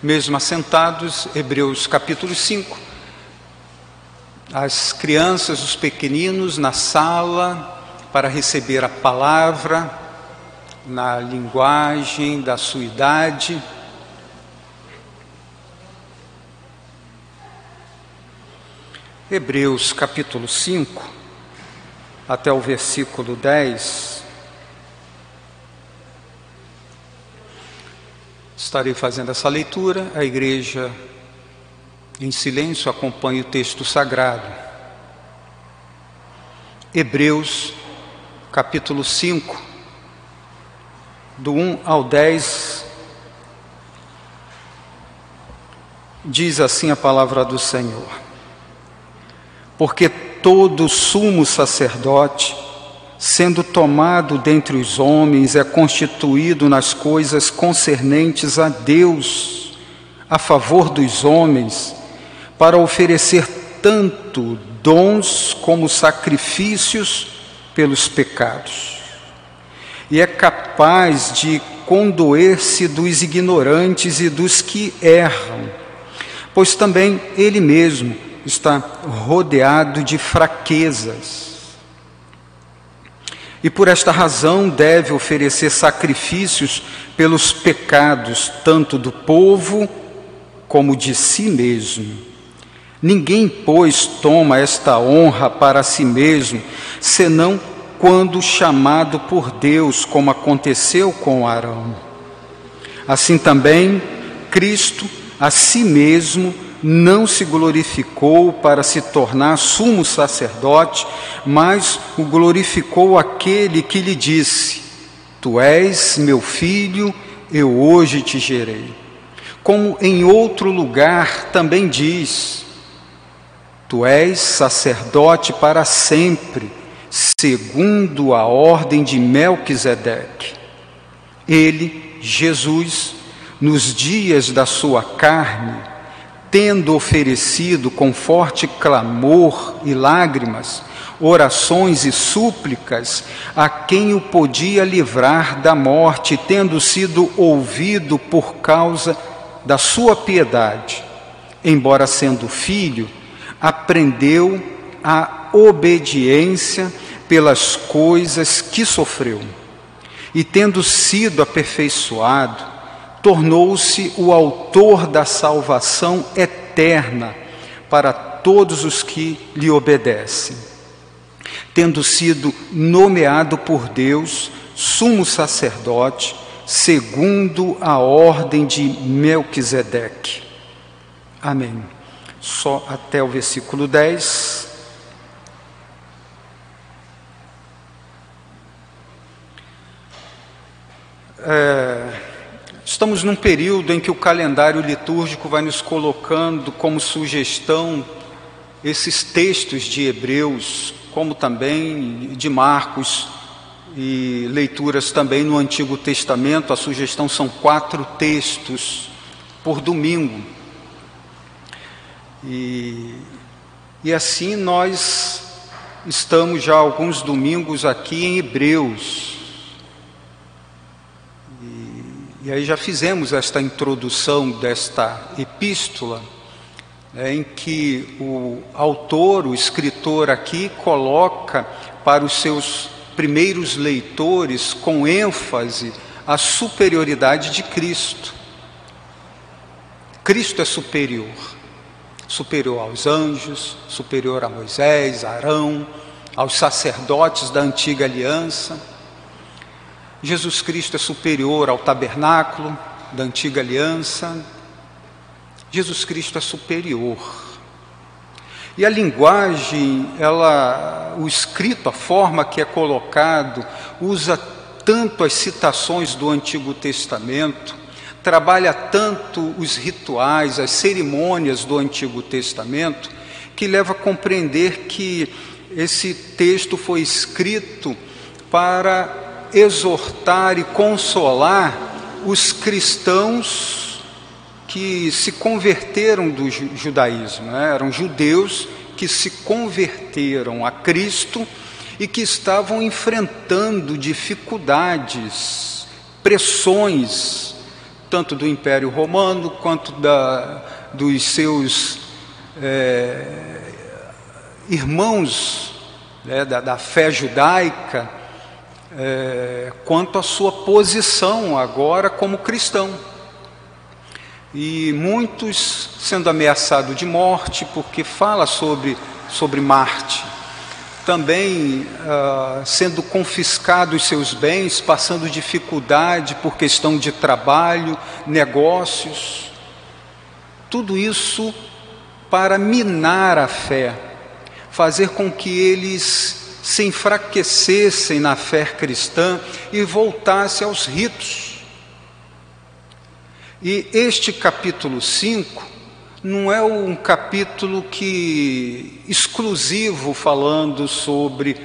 Mesmo assentados, Hebreus capítulo 5. As crianças, os pequeninos na sala para receber a palavra na linguagem da sua idade. Hebreus capítulo 5, até o versículo 10. Estarei fazendo essa leitura, a igreja em silêncio acompanha o texto sagrado. Hebreus, capítulo 5, do 1 ao 10, diz assim a palavra do Senhor: Porque todo sumo sacerdote, sendo tomado dentre os homens, é constituído nas coisas concernentes a Deus, a favor dos homens, para oferecer tanto dons como sacrifícios pelos pecados. E é capaz de condoer-se dos ignorantes e dos que erram, pois também ele mesmo está rodeado de fraquezas. E por esta razão deve oferecer sacrifícios pelos pecados, tanto do povo como de si mesmo. Ninguém, pois, toma esta honra para si mesmo, senão quando chamado por Deus, como aconteceu com Arão. Assim também, Cristo a si mesmo não se glorificou para se tornar sumo sacerdote, mas o glorificou aquele que lhe disse: Tu és meu filho, eu hoje te gerei. Como em outro lugar também diz: Tu és sacerdote para sempre, segundo a ordem de Melquisedeque. Ele, Jesus, nos dias da sua carne, tendo oferecido com forte clamor e lágrimas, orações e súplicas a quem o podia livrar da morte, tendo sido ouvido por causa da sua piedade, embora sendo filho, aprendeu a obediência pelas coisas que sofreu. E tendo sido aperfeiçoado, tornou-se o autor da salvação eterna para todos os que lhe obedecem. Tendo sido nomeado por Deus sumo sacerdote, segundo a ordem de Melquisedeque. Amém. Só até o versículo 10. É, Estamos num período em que o calendário litúrgico vai nos colocando como sugestão esses textos de Hebreus, como também de Marcos e leituras também no Antigo Testamento. A sugestão são quatro textos por domingo. E, e assim nós estamos já alguns domingos aqui em Hebreus. E aí já fizemos esta introdução desta epístola, né, em que o autor, o escritor aqui, coloca para os seus primeiros leitores com ênfase a superioridade de Cristo. Cristo é superior, superior aos anjos, superior a Moisés, Arão, aos sacerdotes da antiga aliança. Jesus Cristo é superior ao tabernáculo da antiga aliança. Jesus Cristo é superior. E a linguagem, ela, o escrito, a forma que é colocado, usa tanto as citações do Antigo Testamento, trabalha tanto os rituais, as cerimônias do Antigo Testamento, que leva a compreender que esse texto foi escrito para exortar e consolar os cristãos que se converteram do judaísmo, né? eram judeus que se converteram a Cristo e que estavam enfrentando dificuldades, pressões tanto do Império Romano quanto da, dos seus é, irmãos né, da, da, fé judaica, é, quanto à sua posição agora como cristão. E muitos sendo ameaçados de morte, porque fala sobre, sobre Marte também uh, sendo confiscados seus bens, passando dificuldade por questão de trabalho, negócios. Tudo isso para minar a fé, fazer com que eles se enfraquecessem na fé cristã e voltassem aos ritos. E este capítulo 5 não é um capítulo que exclusivo falando sobre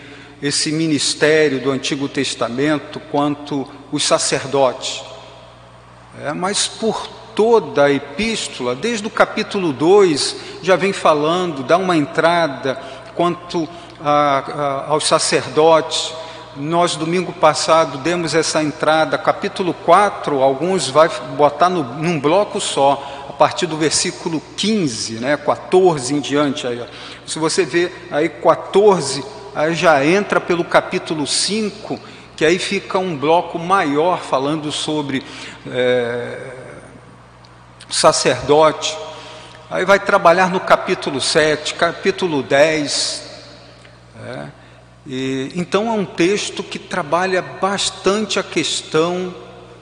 esse ministério do Antigo Testamento quanto os sacerdotes, é, mas por toda a epístola, desde o capítulo 2, já vem falando, dá uma entrada quanto a, a, aos sacerdotes. Nós, domingo passado, demos essa entrada, capítulo 4, alguns vai botar no, num bloco só, a partir do versículo 15, né, 14 em diante. Aí, Se você vê aí 14, aí já entra pelo capítulo 5, que aí fica um bloco maior falando sobre é, sacerdote. Aí vai trabalhar no capítulo 7, capítulo 10. É, e, então é um texto que trabalha bastante a questão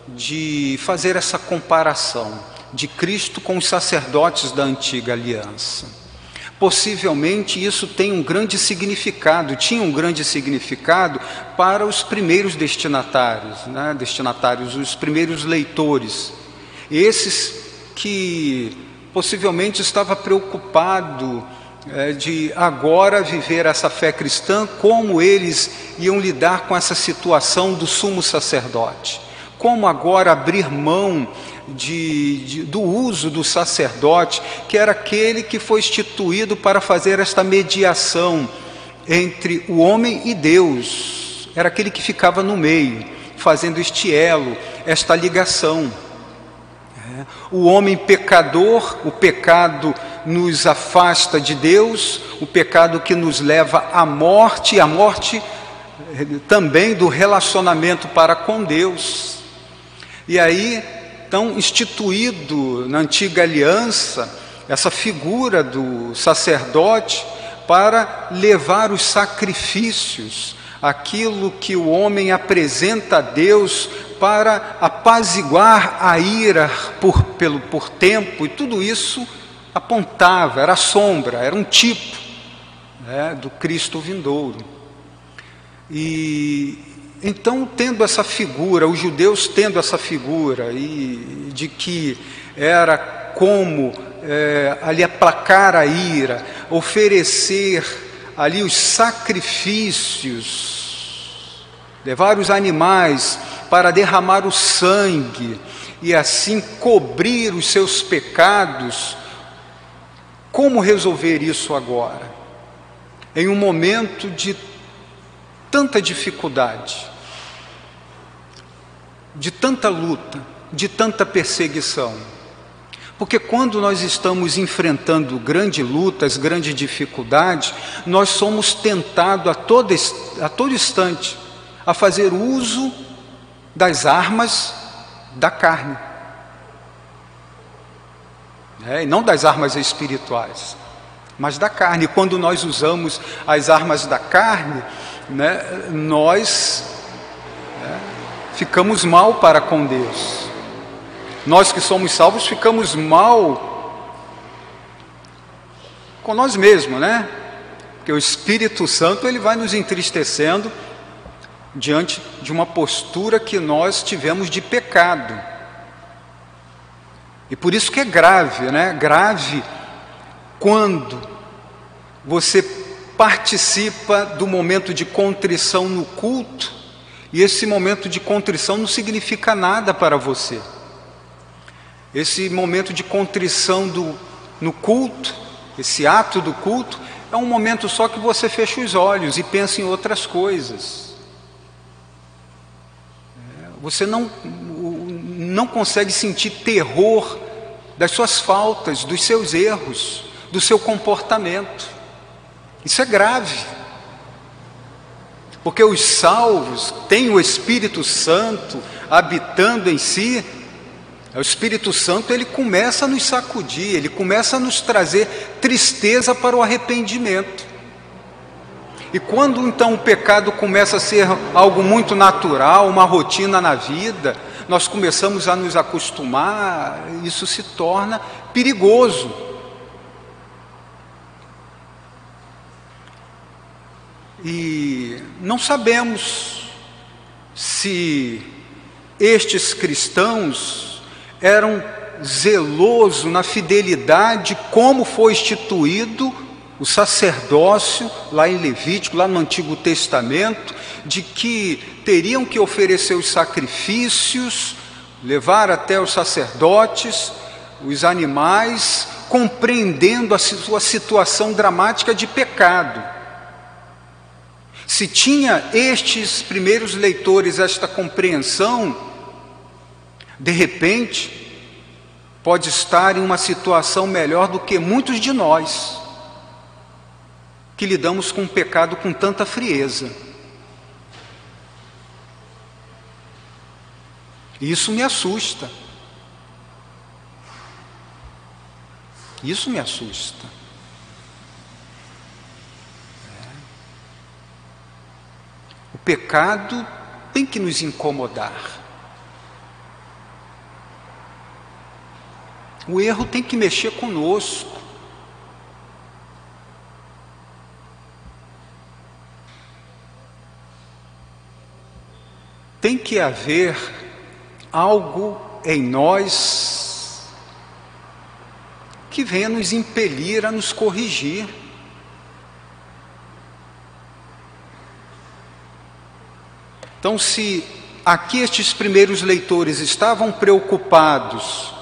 de fazer essa comparação de Cristo com os sacerdotes da antiga aliança. Possivelmente isso tem um grande significado, tinha um grande significado para os primeiros destinatários, né? destinatários, os primeiros leitores, esses que possivelmente estava preocupado é, de agora viver essa fé cristã, como eles iam lidar com essa situação do sumo sacerdote, como agora abrir mão de, de, do uso do sacerdote, que era aquele que foi instituído para fazer esta mediação entre o homem e Deus, era aquele que ficava no meio, fazendo este elo, esta ligação. É. O homem pecador, o pecado nos afasta de Deus, o pecado que nos leva à morte, a morte eh, também do relacionamento para com Deus. E aí então, instituído na antiga aliança, essa figura do sacerdote para levar os sacrifícios, aquilo que o homem apresenta a Deus para apaziguar a ira por, pelo, por tempo, e tudo isso apontava, era sombra, era um tipo né, do Cristo vindouro. E, então, tendo essa figura, os judeus tendo essa figura, e de que era como é, ali aplacar a ira, oferecer ali os sacrifícios, levar os animais para derramar o sangue e assim cobrir os seus pecados, como resolver isso agora? Em um momento de tanta dificuldade, de tanta luta, de tanta perseguição. Porque quando nós estamos enfrentando grandes lutas, grandes dificuldades, nós somos tentados a todo, a todo instante a fazer uso das armas da carne. É, e não das armas espirituais, mas da carne. Quando nós usamos as armas da carne, né, nós ficamos mal para com Deus. Nós que somos salvos ficamos mal com nós mesmos, né? Porque o Espírito Santo ele vai nos entristecendo diante de uma postura que nós tivemos de pecado. E por isso que é grave, né? Grave quando você participa do momento de contrição no culto e esse momento de contrição não significa nada para você. Esse momento de contrição do, no culto, esse ato do culto, é um momento só que você fecha os olhos e pensa em outras coisas. É, você não, não consegue sentir terror das suas faltas, dos seus erros, do seu comportamento. Isso é grave. Porque os salvos têm o Espírito Santo habitando em si, o Espírito Santo ele começa a nos sacudir, ele começa a nos trazer tristeza para o arrependimento. E quando então o pecado começa a ser algo muito natural, uma rotina na vida, nós começamos a nos acostumar, isso se torna perigoso. E não sabemos se estes cristãos eram zelosos na fidelidade como foi instituído o sacerdócio lá em Levítico, lá no Antigo Testamento, de que teriam que oferecer os sacrifícios, levar até os sacerdotes os animais, compreendendo a sua situação dramática de pecado. Se tinha estes primeiros leitores esta compreensão, de repente, pode estar em uma situação melhor do que muitos de nós, que lidamos com o pecado com tanta frieza. Isso me assusta. Isso me assusta. O pecado tem que nos incomodar. O erro tem que mexer conosco. Tem que haver algo em nós que venha nos impelir a nos corrigir. Então, se aqui estes primeiros leitores estavam preocupados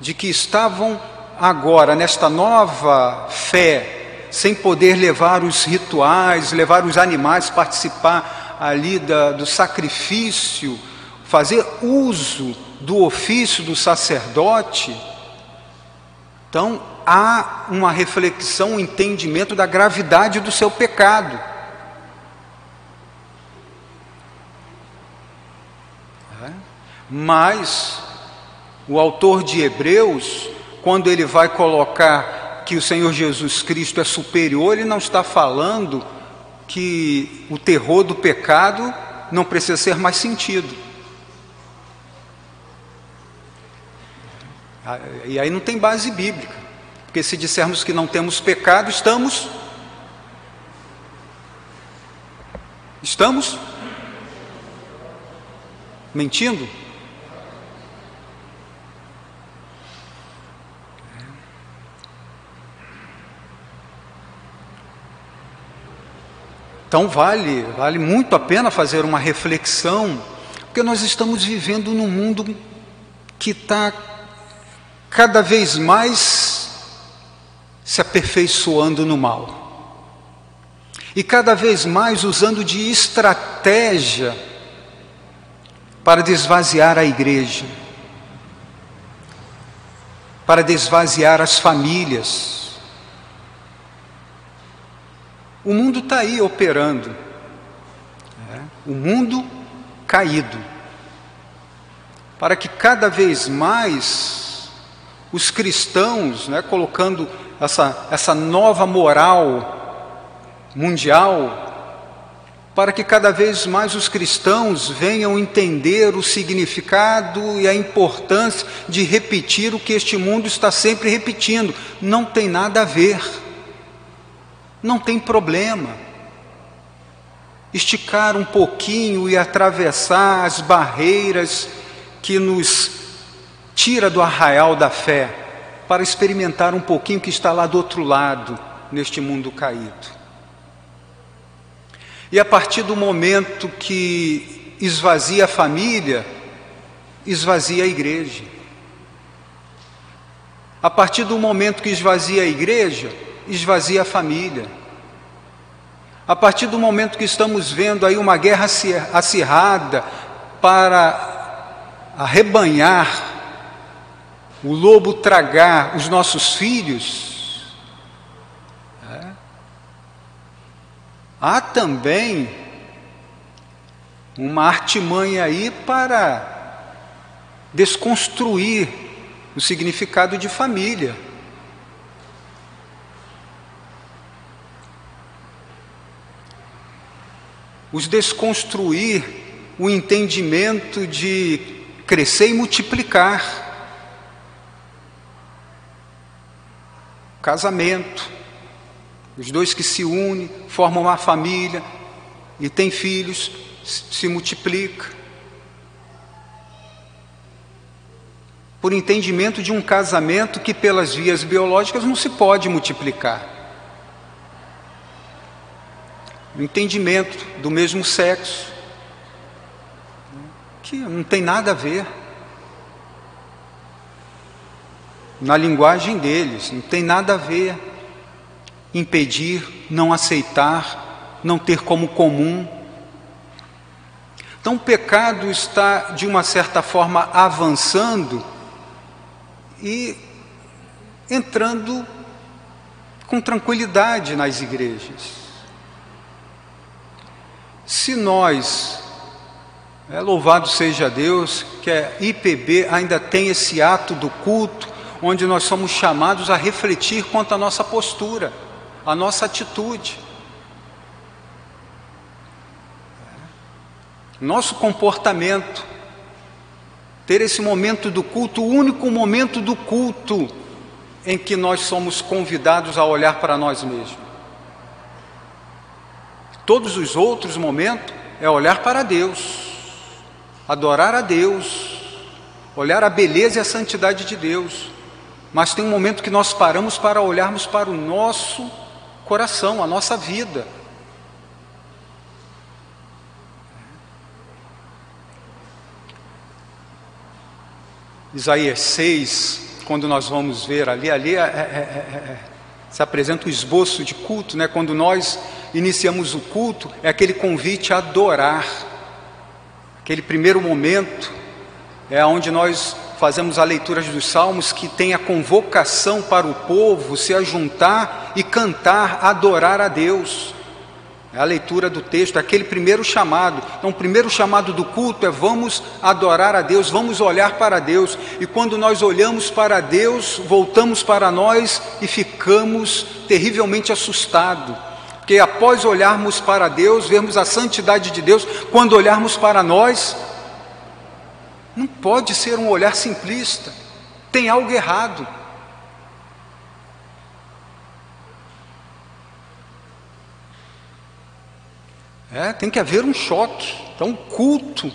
de que estavam agora nesta nova fé, sem poder levar os rituais, levar os animais, participar ali da, do sacrifício, fazer uso do ofício do sacerdote, então há uma reflexão, um entendimento da gravidade do seu pecado. É? Mas o autor de Hebreus, quando ele vai colocar que o Senhor Jesus Cristo é superior, ele não está falando que o terror do pecado não precisa ser mais sentido. E aí não tem base bíblica, porque se dissermos que não temos pecado, estamos. Estamos mentindo? Então vale, vale muito a pena fazer uma reflexão, porque nós estamos vivendo num mundo que está cada vez mais se aperfeiçoando no mal. E cada vez mais usando de estratégia para desvaziar a igreja, para desvaziar as famílias, o mundo está aí operando. É, o mundo caído. Para que cada vez mais os cristãos, né, colocando essa, essa nova moral mundial, para que cada vez mais os cristãos venham entender o significado e a importância de repetir o que este mundo está sempre repetindo. Não tem nada a ver não tem problema. Esticar um pouquinho e atravessar as barreiras que nos tira do arraial da fé, para experimentar um pouquinho que está lá do outro lado, neste mundo caído. E a partir do momento que esvazia a família, esvazia a igreja. A partir do momento que esvazia a igreja, esvazia a família. A partir do momento que estamos vendo aí uma guerra acirrada para arrebanhar, o lobo tragar os nossos filhos, é. há também uma artimanha aí para desconstruir o significado de família. Os desconstruir o entendimento de crescer e multiplicar. Casamento, os dois que se unem, formam uma família e têm filhos, se multiplica. Por entendimento de um casamento que, pelas vias biológicas, não se pode multiplicar. O entendimento do mesmo sexo, que não tem nada a ver. Na linguagem deles, não tem nada a ver. Impedir, não aceitar, não ter como comum. Então o pecado está, de uma certa forma, avançando e entrando com tranquilidade nas igrejas. Se nós, é, louvado seja Deus, que a IPB ainda tem esse ato do culto, onde nós somos chamados a refletir quanto à nossa postura, a nossa atitude. nosso comportamento, ter esse momento do culto, o único momento do culto em que nós somos convidados a olhar para nós mesmos. Todos os outros momentos é olhar para Deus, adorar a Deus, olhar a beleza e a santidade de Deus. Mas tem um momento que nós paramos para olharmos para o nosso coração, a nossa vida. Isaías 6, quando nós vamos ver ali, ali é, é, é, é, se apresenta o esboço de culto, né? quando nós iniciamos o culto, é aquele convite a adorar, aquele primeiro momento, é onde nós fazemos a leitura dos salmos que tem a convocação para o povo se ajuntar e cantar, adorar a Deus. É a leitura do texto, aquele primeiro chamado. Então, o primeiro chamado do culto é vamos adorar a Deus, vamos olhar para Deus. E quando nós olhamos para Deus, voltamos para nós e ficamos terrivelmente assustados. Porque após olharmos para Deus, vermos a santidade de Deus, quando olharmos para nós, não pode ser um olhar simplista. Tem algo errado. É, tem que haver um choque. Então, o culto,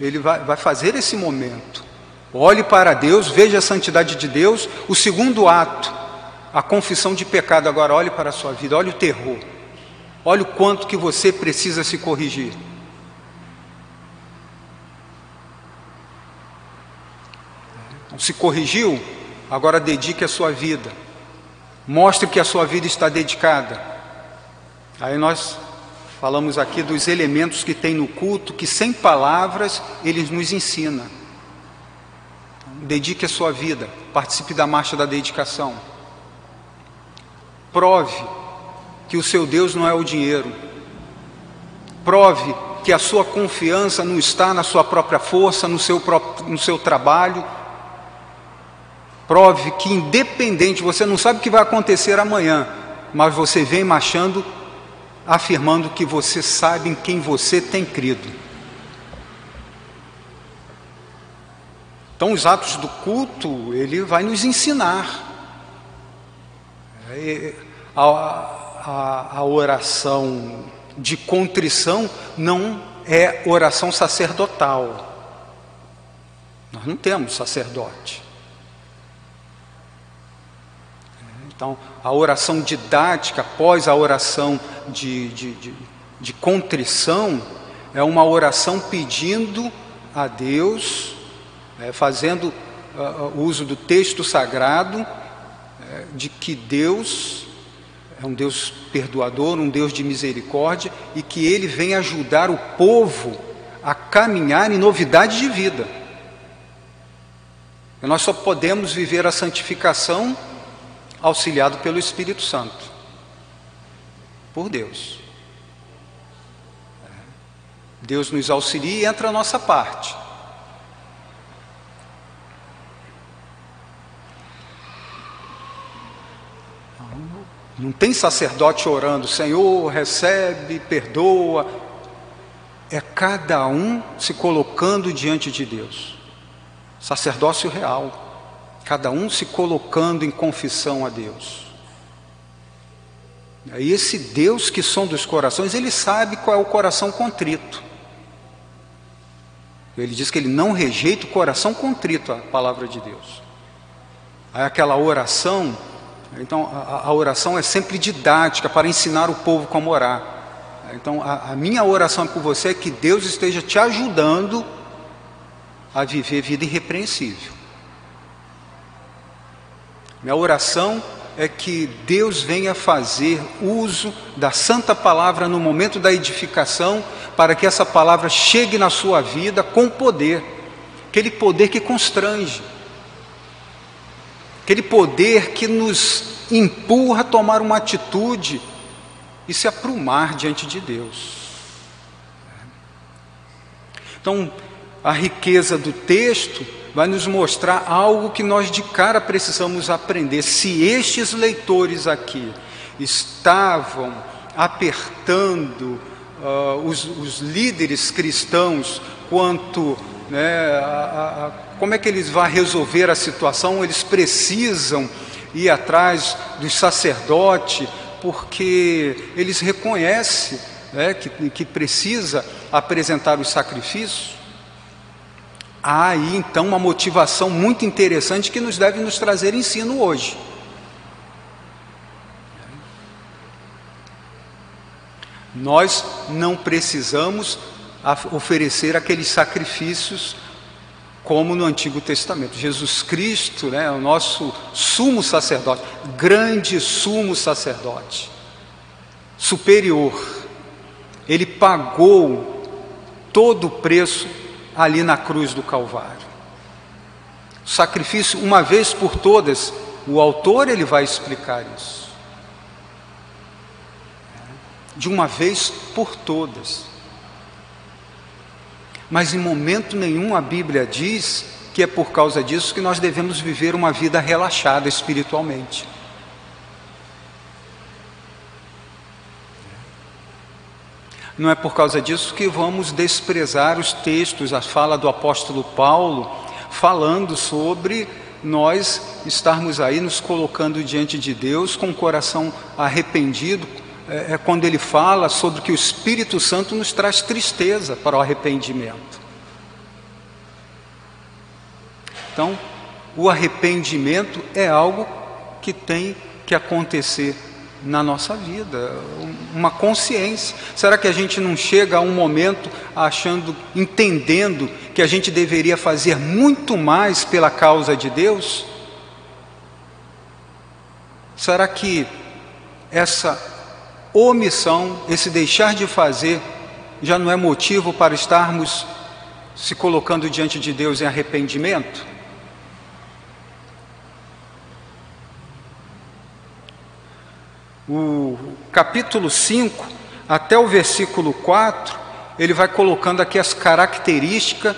ele vai, vai fazer esse momento. Olhe para Deus, veja a santidade de Deus. O segundo ato, a confissão de pecado. Agora, olhe para a sua vida, olhe o terror. Olhe o quanto que você precisa se corrigir. Então, se corrigiu, agora dedique a sua vida. Mostre que a sua vida está dedicada. Aí nós Falamos aqui dos elementos que tem no culto, que sem palavras eles nos ensina. Dedique a sua vida, participe da marcha da dedicação. Prove que o seu Deus não é o dinheiro. Prove que a sua confiança não está na sua própria força, no seu, próprio, no seu trabalho. Prove que, independente, você não sabe o que vai acontecer amanhã, mas você vem marchando afirmando que você sabe em quem você tem crido. Então, os atos do culto, ele vai nos ensinar. É, a, a, a oração de contrição não é oração sacerdotal. Nós não temos sacerdote. Então, a oração didática após a oração de, de, de, de contrição é uma oração pedindo a Deus, é, fazendo uh, uso do texto sagrado, é, de que Deus é um Deus perdoador, um Deus de misericórdia e que Ele vem ajudar o povo a caminhar em novidade de vida. E nós só podemos viver a santificação auxiliado pelo Espírito Santo, por Deus. Deus nos auxilia e entra a nossa parte. Não tem sacerdote orando, Senhor, recebe, perdoa. É cada um se colocando diante de Deus. Sacerdócio real. Cada um se colocando em confissão a Deus. E esse Deus que som dos corações, ele sabe qual é o coração contrito. Ele diz que ele não rejeita o coração contrito, a palavra de Deus. Aí aquela oração então, a, a, oração é sempre didática para ensinar o povo como orar. Então, a, a minha oração por você é que Deus esteja te ajudando a viver vida irrepreensível. Minha oração é que Deus venha fazer uso da santa palavra no momento da edificação, para que essa palavra chegue na sua vida com poder, aquele poder que constrange aquele poder que nos empurra a tomar uma atitude e se aprumar diante de Deus. Então, a riqueza do texto vai nos mostrar algo que nós de cara precisamos aprender. Se estes leitores aqui estavam apertando uh, os, os, líderes cristãos quanto né, a, a como é que eles vão resolver a situação? Eles precisam ir atrás do sacerdote, porque eles reconhecem né, que, que precisa apresentar os sacrifícios. Há aí então uma motivação muito interessante que nos deve nos trazer ensino hoje. Nós não precisamos oferecer aqueles sacrifícios como no Antigo Testamento. Jesus Cristo né, é o nosso sumo sacerdote, grande sumo sacerdote, superior. Ele pagou todo o preço ali na cruz do Calvário. O sacrifício, uma vez por todas, o autor ele vai explicar isso. De uma vez por todas. Mas em momento nenhum a Bíblia diz que é por causa disso que nós devemos viver uma vida relaxada espiritualmente. Não é por causa disso que vamos desprezar os textos, a fala do apóstolo Paulo, falando sobre nós estarmos aí nos colocando diante de Deus com o coração arrependido, é, é quando ele fala sobre que o Espírito Santo nos traz tristeza para o arrependimento. Então, o arrependimento é algo que tem que acontecer na nossa vida, uma consciência. Será que a gente não chega a um momento achando, entendendo que a gente deveria fazer muito mais pela causa de Deus? Será que essa omissão, esse deixar de fazer, já não é motivo para estarmos se colocando diante de Deus em arrependimento? O capítulo 5, até o versículo 4, ele vai colocando aqui as características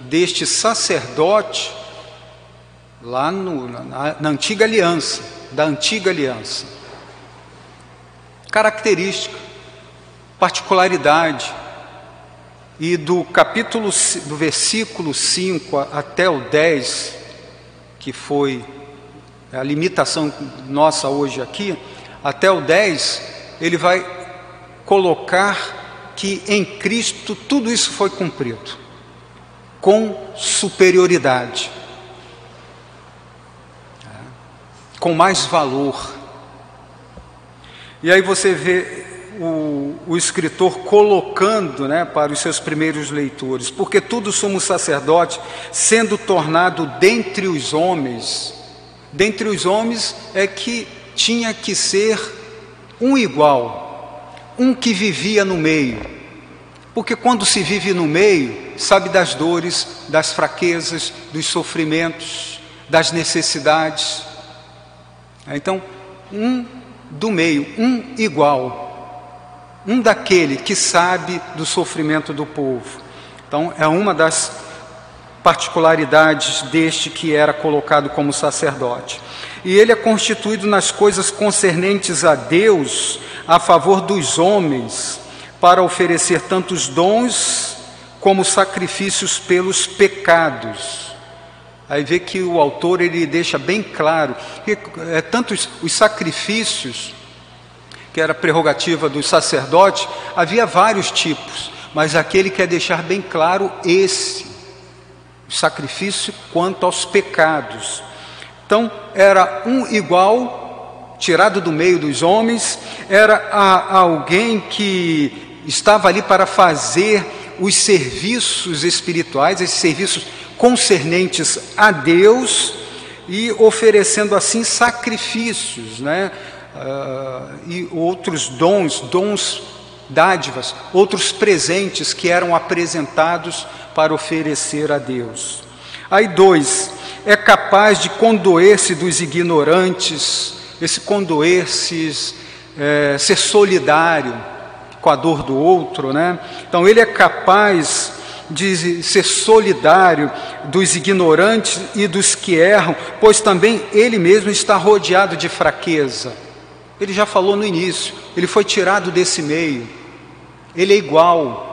deste sacerdote lá no, na, na antiga aliança, da antiga aliança característica, particularidade. E do capítulo, do versículo 5 até o 10, que foi a limitação nossa hoje aqui, até o 10, ele vai colocar que em Cristo tudo isso foi cumprido, com superioridade, com mais valor, e aí você vê o, o, escritor colocando né, para os seus primeiros leitores, porque tudo somos sacerdote, sendo tornado dentre os homens, dentre os homens é que tinha que ser um igual, um que vivia no meio, porque quando se vive no meio, sabe das dores, das fraquezas, dos sofrimentos, das necessidades. Então, um do meio, um igual, um daquele que sabe do sofrimento do povo. Então, é uma das particularidades deste que era colocado como sacerdote. E ele é constituído nas coisas concernentes a Deus, a favor dos homens, para oferecer tantos dons como sacrifícios pelos pecados. Aí vê que o autor ele deixa bem claro que é, tantos os sacrifícios que era prerrogativa do sacerdote, havia vários tipos, mas aquele quer deixar bem claro esse o sacrifício quanto aos pecados. Então, era um igual, tirado do meio dos homens, era a alguém que estava ali para fazer os serviços espirituais, esses serviços concernentes a Deus e oferecendo assim sacrifícios, né? Uh, e outros dons, dons, dádivas, outros presentes que eram apresentados para oferecer a Deus. Aí, dois, é capaz de condoer-se dos ignorantes, esse condoer-se, é, ser solidário com a dor do outro, né? Então, ele é capaz de ser solidário dos ignorantes e dos que erram, pois também ele mesmo está rodeado de fraqueza. Ele já falou no início, ele foi tirado desse meio, ele é igual,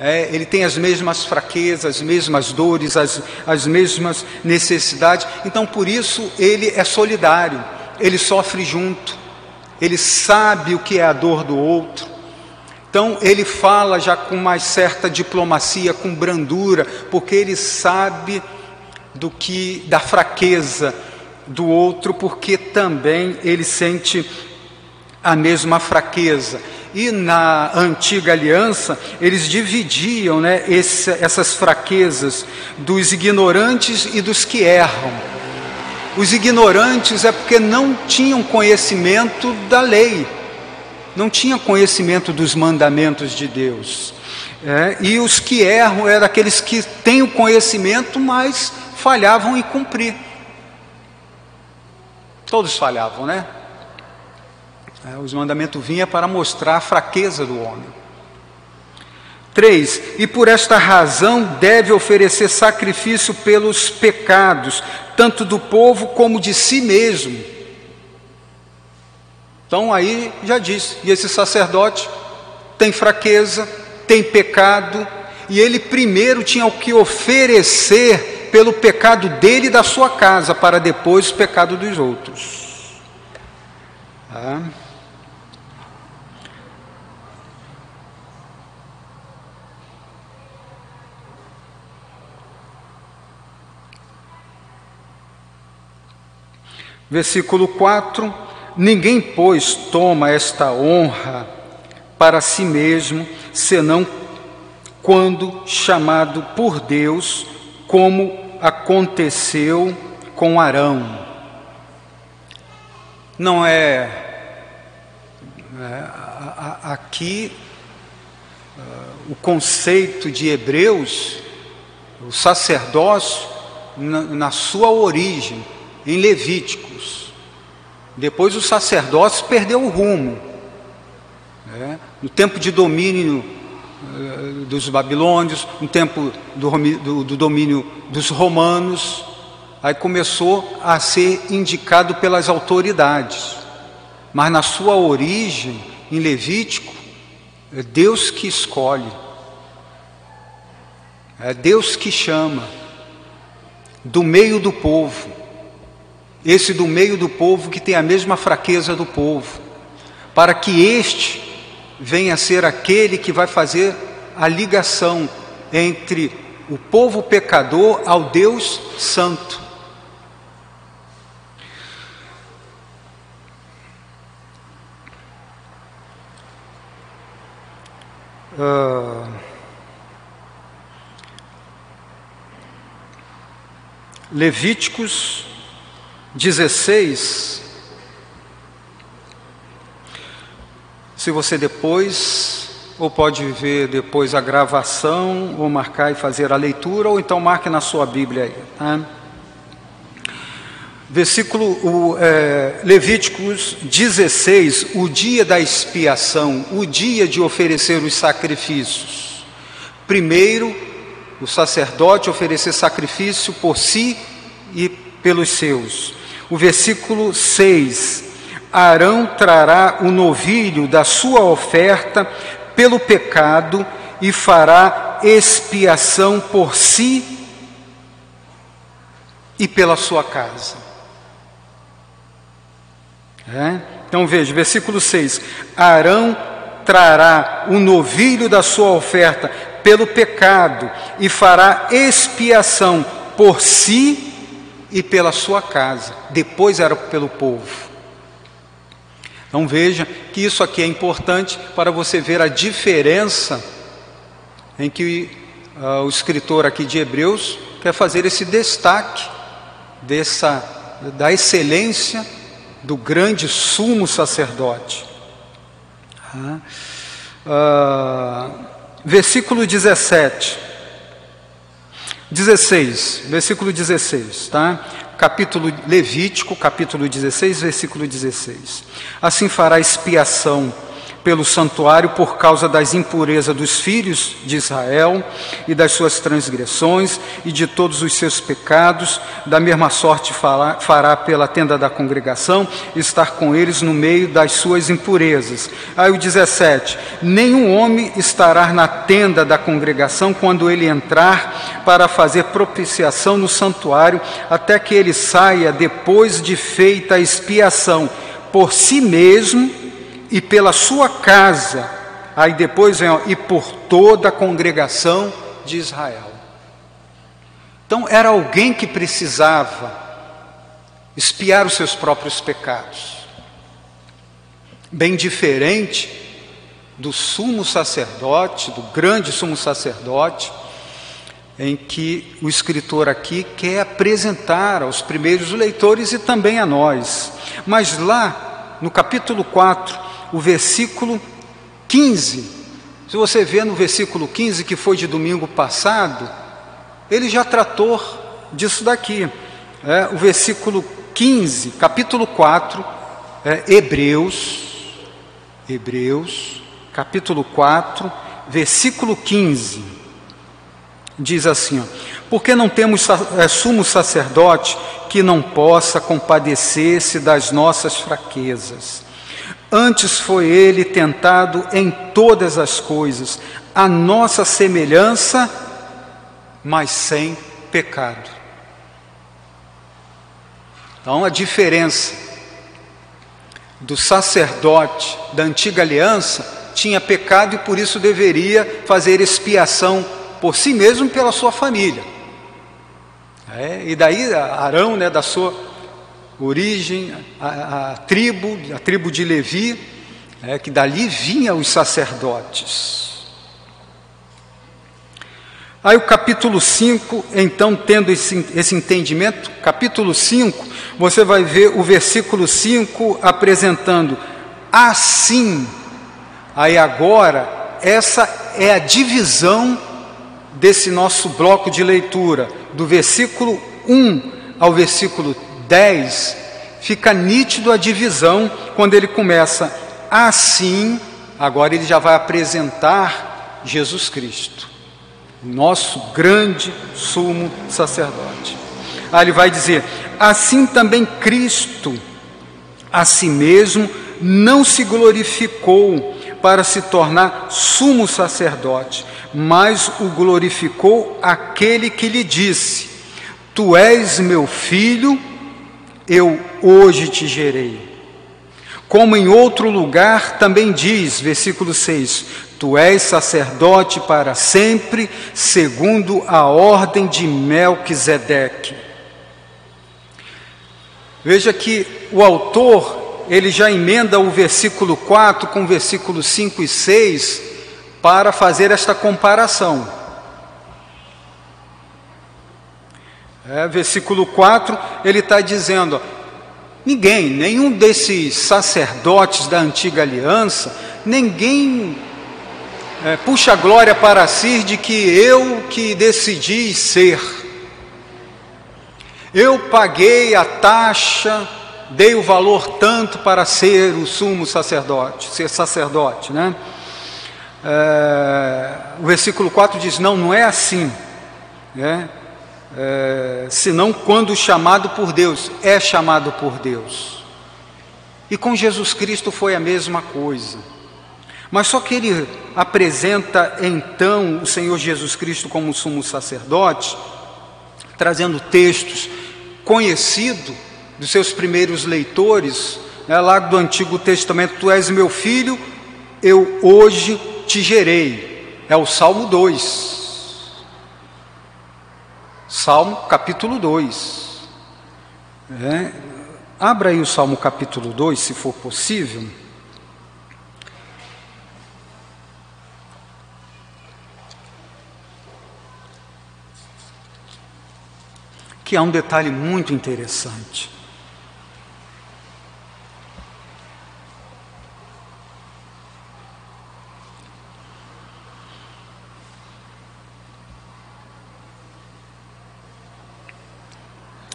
é, ele tem as mesmas fraquezas, as mesmas dores, as, as mesmas necessidades. Então, por isso, ele é solidário, ele sofre junto, ele sabe o que é a dor do outro. Então, ele fala já com mais certa diplomacia, com brandura, porque ele sabe do que da fraqueza do outro, porque também ele sente a mesma fraqueza. E na antiga aliança, eles dividiam né, esse, essas fraquezas dos ignorantes e dos que erram. Os ignorantes é porque não tinham conhecimento da lei, não tinham conhecimento dos mandamentos de Deus. É, e os que erram eram aqueles que têm o conhecimento, mas falhavam em cumprir. Todos falhavam, né? É, os mandamentos vinham para mostrar a fraqueza do homem. 3. E por esta razão deve oferecer sacrifício pelos pecados, tanto do povo como de si mesmo. Então aí já disse, e esse sacerdote tem fraqueza, tem pecado, e ele primeiro tinha o que oferecer pelo pecado dele e da sua casa, para depois o pecado dos outros. Ah. Versículo 4: Ninguém, pois, toma esta honra para si mesmo, senão quando chamado por Deus, como aconteceu com Arão. Não é, é aqui uh, o conceito de Hebreus, o sacerdócio, na, na sua origem, em Levíticos. Depois o sacerdócio perdeu o rumo. Né? No tempo de domínio uh, dos babilônios, no tempo do, do, do domínio dos romanos, aí começou a ser indicado pelas autoridades. Mas na sua origem, em Levítico, é Deus que escolhe, é Deus que chama, do meio do povo esse do meio do povo que tem a mesma fraqueza do povo, para que este venha a ser aquele que vai fazer a ligação entre o povo pecador ao Deus Santo. Uh, Levíticos 16. Se você depois, ou pode ver depois a gravação, ou marcar e fazer a leitura, ou então marque na sua Bíblia aí. Tá? Versículo o, é, Levíticos 16, o dia da expiação, o dia de oferecer os sacrifícios. Primeiro, o sacerdote oferecer sacrifício por si e pelos seus. O versículo 6: Arão trará o novilho da sua oferta pelo pecado e fará expiação por si e pela sua casa. É? Então veja, versículo 6: Arão trará o novilho da sua oferta pelo pecado e fará expiação por si e pela sua casa. Depois era pelo povo. Então veja que isso aqui é importante para você ver a diferença em que uh, o escritor aqui de Hebreus quer fazer esse destaque dessa da excelência do grande sumo sacerdote. Ah, versículo 17. 16, versículo 16, tá? Capítulo Levítico, capítulo 16, versículo 16. Assim fará expiação pelo santuário por causa das impurezas dos filhos de Israel e das suas transgressões e de todos os seus pecados, da mesma sorte fará pela tenda da congregação, estar com eles no meio das suas impurezas. Aí o 17: Nenhum homem estará na tenda da congregação quando ele entrar para fazer propiciação no santuário, até que ele saia depois de feita a expiação por si mesmo e pela sua casa, aí depois vem, ó, e por toda a congregação de Israel. Então era alguém que precisava espiar os seus próprios pecados. Bem diferente do sumo sacerdote, do grande sumo sacerdote, em que o escritor aqui quer apresentar aos primeiros leitores e também a nós. Mas lá, no capítulo 4, o versículo 15. Se você vê no versículo 15, que foi de domingo passado, ele já tratou disso daqui. É, o versículo 15, capítulo 4, é, Hebreus, Hebreus, capítulo 4, versículo 15, diz assim: ó, Porque não temos é, sumo sacerdote que não possa compadecer-se das nossas fraquezas Antes foi ele tentado em todas as coisas, a nossa semelhança, mas sem pecado. Então a diferença do sacerdote da antiga aliança tinha pecado e por isso deveria fazer expiação por si mesmo e pela sua família. É, e daí Arão, né, da sua origem, a, a tribo, a tribo de Levi, é, que dali vinham os sacerdotes. Aí o capítulo 5, então, tendo esse, esse entendimento, capítulo 5, você vai ver o versículo 5 apresentando assim. Aí agora, essa é a divisão desse nosso bloco de leitura, do versículo 1 ao versículo 10, fica nítido a divisão quando ele começa assim, agora ele já vai apresentar Jesus Cristo, nosso grande sumo sacerdote. Aí ele vai dizer: assim também Cristo a si mesmo não se glorificou para se tornar sumo sacerdote, mas o glorificou aquele que lhe disse: Tu és meu filho, eu hoje te gerei. Como em outro lugar também diz, versículo 6: Tu és sacerdote para sempre, segundo a ordem de Melquisedeque. Veja que o autor, ele já emenda o versículo 4 com o versículo 5 e 6 para fazer esta comparação. É, versículo 4, ele está dizendo: ninguém, nenhum desses sacerdotes da antiga aliança, ninguém é, puxa a glória para si de que eu que decidi ser. Eu paguei a taxa, dei o valor tanto para ser o sumo sacerdote, ser sacerdote, né? É, o versículo 4 diz: Não, não é assim, né? É, senão quando chamado por Deus, é chamado por Deus. E com Jesus Cristo foi a mesma coisa. Mas só que ele apresenta então o Senhor Jesus Cristo como sumo sacerdote, trazendo textos conhecidos dos seus primeiros leitores, né, lá do Antigo Testamento: Tu és meu filho, eu hoje te gerei. É o Salmo 2. Salmo capítulo 2. É, abra aí o Salmo capítulo 2, se for possível. Que há um detalhe muito interessante.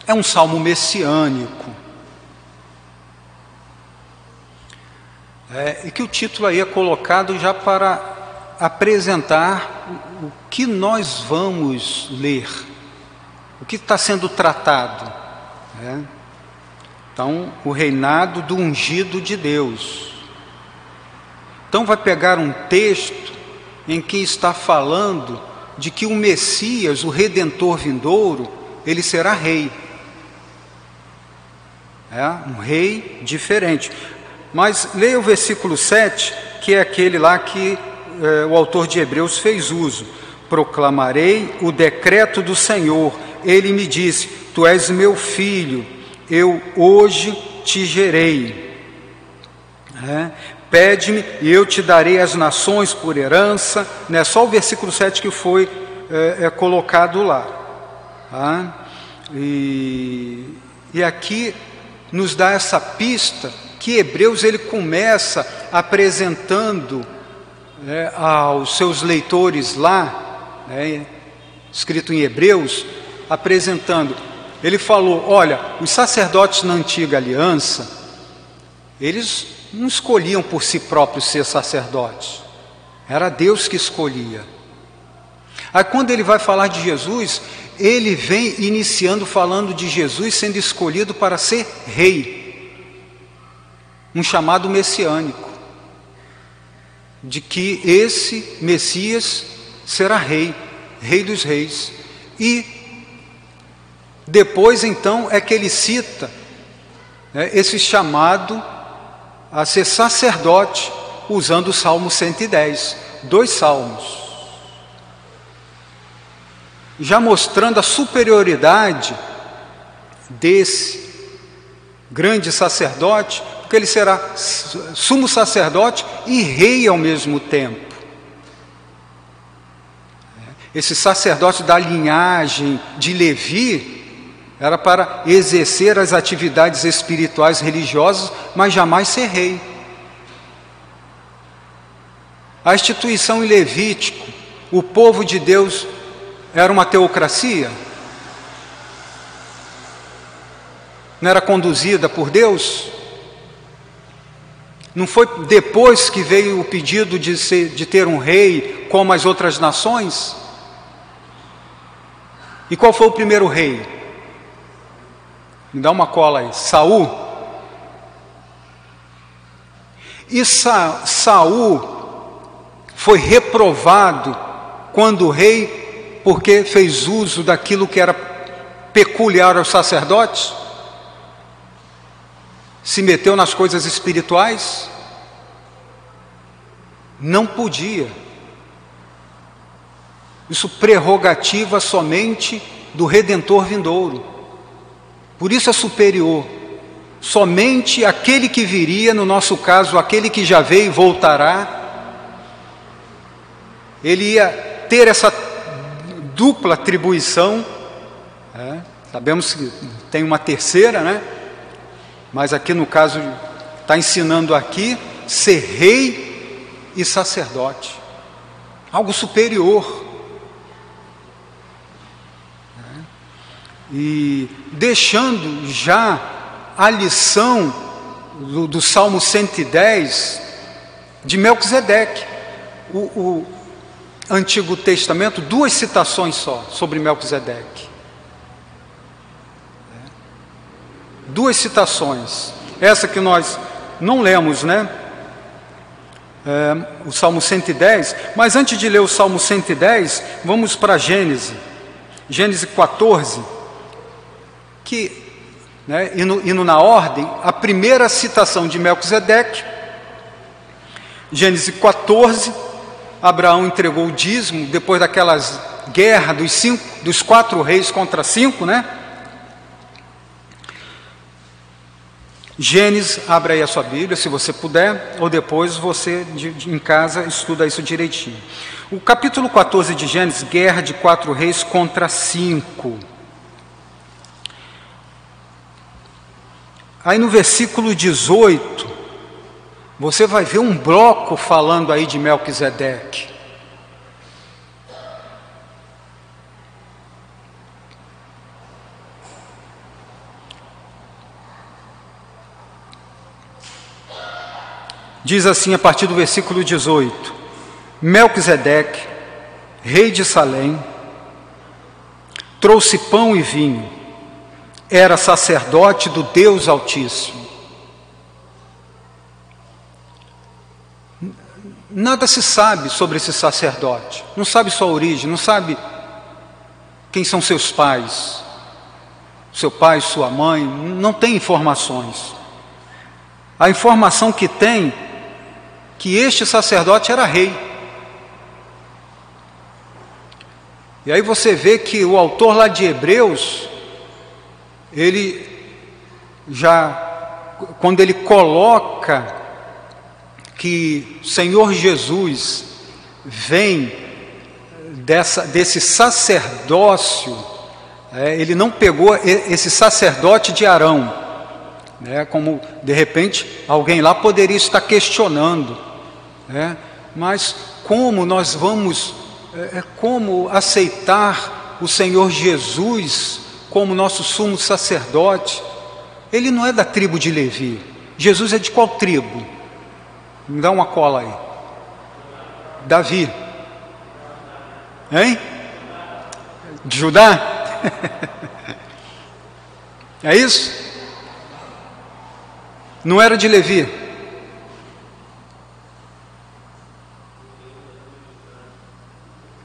É um salmo messiânico. É, e que o título aí é colocado já para apresentar o, que nós vamos ler, o que está sendo tratado. Né? Então, o reinado do ungido de Deus. Então, vai pegar um texto em que está falando de que o Messias, o redentor vindouro, ele será rei. É um rei diferente. Mas leia o versículo 7, que é aquele lá que é, o autor de Hebreus fez uso. Proclamarei o decreto do Senhor. Ele me disse: Tu és meu filho, eu hoje te gerei. É, Pede-me e eu te darei as nações por herança. Não é só o versículo 7 que foi é, é colocado lá. Tá? E, e aqui nos dá essa pista que Hebreus ele começa apresentando né, aos seus leitores lá, né, escrito em Hebreus, apresentando. Ele falou: olha, os sacerdotes na antiga aliança, eles não escolhiam por si próprios ser sacerdotes, era Deus que escolhia. Aí quando ele vai falar de Jesus, ele vem iniciando falando de Jesus sendo escolhido para ser rei, um chamado messiânico, de que esse Messias será rei, rei dos reis. E depois então é que ele cita né, esse chamado a ser sacerdote, usando o Salmo 110, dois salmos já mostrando a superioridade desse grande sacerdote, porque ele será sumo sacerdote e rei ao mesmo tempo. Esse sacerdote da linhagem de Levi era para exercer as atividades espirituais religiosas, mas jamais ser rei. A instituição em Levítico, o povo de Deus era uma teocracia? Não era conduzida por Deus? Não foi depois que veio o pedido de, ser, de ter um rei como as outras nações? E qual foi o primeiro rei? Me dá uma cola aí. Saul. E Sa, Saul foi reprovado quando o rei porque fez uso daquilo que era peculiar aos sacerdotes? Se meteu nas coisas espirituais? Não podia. Isso prerrogativa somente do redentor vindouro. Por isso é superior. Somente aquele que viria, no nosso caso, aquele que já veio e voltará, ele ia ter essa dupla atribuição. É, sabemos que tem uma terceira, né? Mas aqui no caso está ensinando aqui ser rei e sacerdote, algo superior. É, e deixando já a lição do, do Salmo 110 de Melquisedeque. O, o Antigo Testamento, duas citações só sobre Melquisedeque. Duas citações. Essa que nós não lemos, né? É, o Salmo 110, mas antes de ler o Salmo 110, vamos para Gênesis, Gênesis 14, que, né, indo, indo na ordem, a primeira citação de Melquisedeque, Gênesis 14, Abraão entregou o dízimo depois daquelas guerras dos, cinco, dos quatro reis contra cinco, né? Gênesis, abre aí a sua Bíblia, se você puder, ou depois você de, de, em casa estuda isso direitinho. O capítulo 14 de Gênesis, guerra de quatro reis contra cinco. Aí no versículo 18, você vai ver um bloco falando aí de Melquisedeque. Diz assim a partir do versículo 18: Melquisedeque, rei de Salém, trouxe pão e vinho, era sacerdote do Deus Altíssimo. Nada se sabe sobre esse sacerdote, não sabe sua origem, não sabe quem são seus pais, seu pai, sua mãe, não tem informações. A informação que tem que este sacerdote era rei. E aí você vê que o autor lá de Hebreus, ele já, quando ele coloca que o Senhor Jesus vem dessa, desse sacerdócio, é, ele não pegou esse sacerdote de Arão, né, como de repente alguém lá poderia estar questionando. É, mas como nós vamos, é, é, como aceitar o Senhor Jesus como nosso sumo sacerdote? Ele não é da tribo de Levi. Jesus é de qual tribo? Me dá uma cola aí. Davi. Hein? De Judá? é isso? Não era de Levi.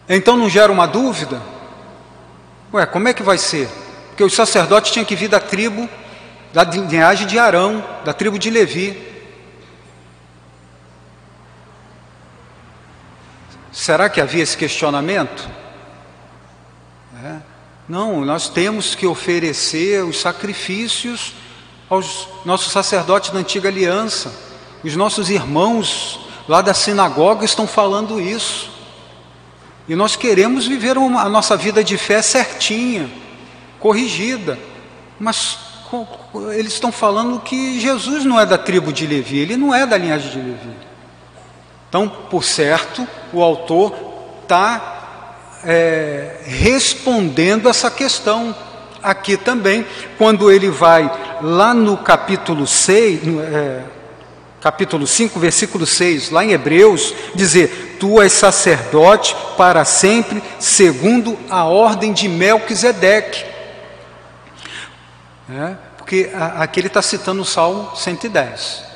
Então não gera uma dúvida? Ué, como é que vai ser? Porque os sacerdotes tinham que vir da tribo, da linhagem de Arão, da tribo de Levi. Será que havia esse questionamento? É. Não, nós temos que oferecer os sacrifícios aos nossos sacerdotes da antiga aliança. Os nossos irmãos lá da sinagoga estão falando isso. E nós queremos viver uma, a nossa vida de fé certinha, corrigida. Mas eles estão falando que Jesus não é da tribo de Levi, ele não é da linhagem de Levi. Então, por certo, o autor está é, respondendo essa questão aqui também, quando ele vai lá no capítulo 6, é, capítulo 5, versículo 6, lá em Hebreus, dizer: Tu és sacerdote para sempre, segundo a ordem de Melquisedeque. É, porque aqui ele está citando o Salmo 110.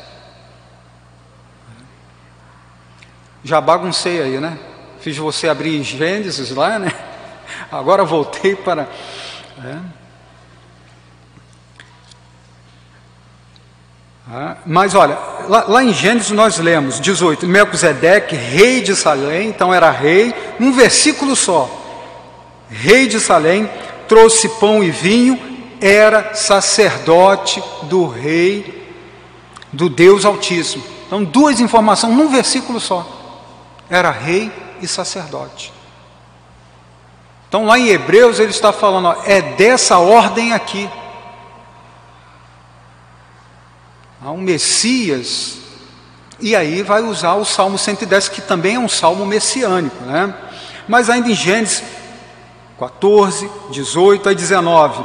Já baguncei aí, né? Fiz você abrir Gênesis lá, né? Agora voltei para. É. Mas olha, lá, lá, em Gênesis nós lemos 18: Melquisedeque, rei de Salém, então era rei, num versículo só. Rei de Salém, trouxe pão e vinho, era sacerdote do rei, do Deus Altíssimo. Então, duas informações num versículo só: era rei e sacerdote. Então, lá em Hebreus ele está falando, ó, é dessa ordem aqui. Há um Messias, e aí vai usar o Salmo 110, que também é um salmo messiânico, né? Mas ainda em Gênesis, 14, 18 a 19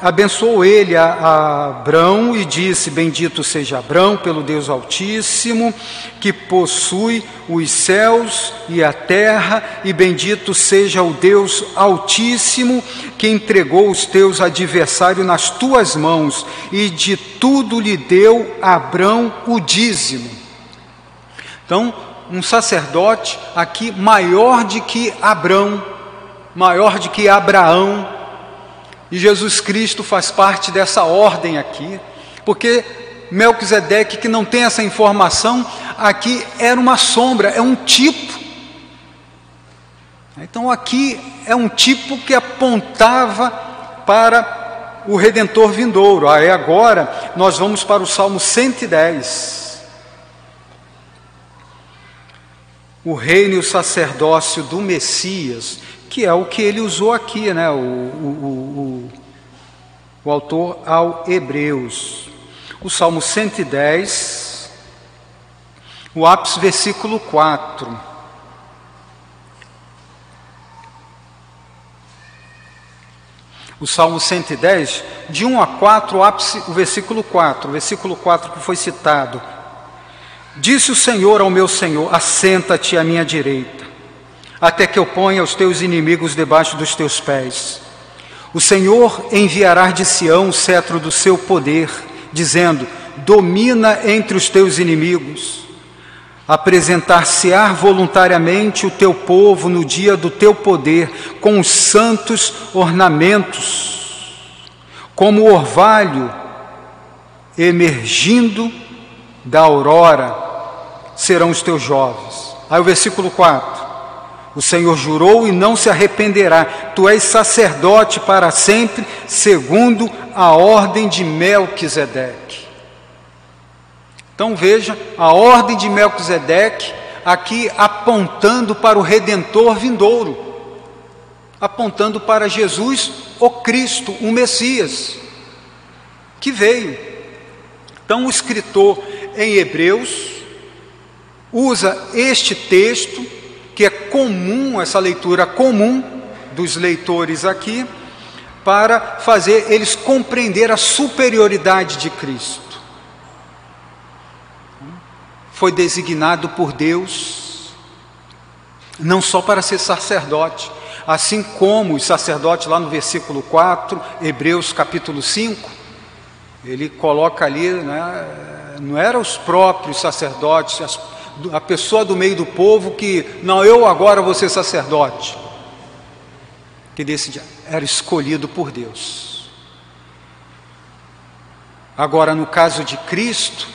abençoou ele a, Abrão e disse: Bendito seja Abrão pelo Deus Altíssimo, que possui os céus e a terra, e bendito seja o Deus Altíssimo, que entregou os teus adversários nas tuas mãos, e de tudo lhe deu Abrão o dízimo. Então, um sacerdote aqui maior de que Abrão, maior de que Abraão, e Jesus Cristo faz parte dessa ordem aqui, porque Melquisedeque, que não tem essa informação, aqui era uma sombra, é um tipo. Então aqui é um tipo que apontava para o Redentor vindouro. Aí agora nós vamos para o Salmo 110. O reino e o sacerdócio do Messias que é o que ele usou aqui, né? o, o, o, o autor ao Hebreus. O Salmo 110, o ápice, versículo 4. O Salmo 110, de 1 a 4, o ápice, o versículo 4, o versículo 4 que foi citado. Disse o Senhor ao meu Senhor: Assenta-te à minha direita até que eu ponha os teus inimigos debaixo dos teus pés. O Senhor enviará de Sião o cetro do seu poder, dizendo: Domina entre os teus inimigos. Apresentar-se-á voluntariamente o teu povo no dia do teu poder, com os santos ornamentos, como o orvalho emergindo da aurora, serão os teus jovens. Aí o versículo 4. O Senhor jurou e não se arrependerá. Tu és sacerdote para sempre, segundo a ordem de Melquisedeque. Então veja a ordem de Melquisedeque aqui apontando para o redentor vindouro, apontando para Jesus, o Cristo, o Messias, que veio. Então o escritor em Hebreus usa este texto que é comum, essa leitura comum dos leitores aqui, para fazer eles compreender a superioridade de Cristo. Foi designado por Deus não só para ser sacerdote, assim como os sacerdotes lá no versículo 4, Hebreus capítulo 5, ele coloca ali, né, não eram os próprios sacerdotes, as a pessoa do meio do povo que, não, eu agora vou ser sacerdote. Que desse era escolhido por Deus. Agora, no caso de Cristo,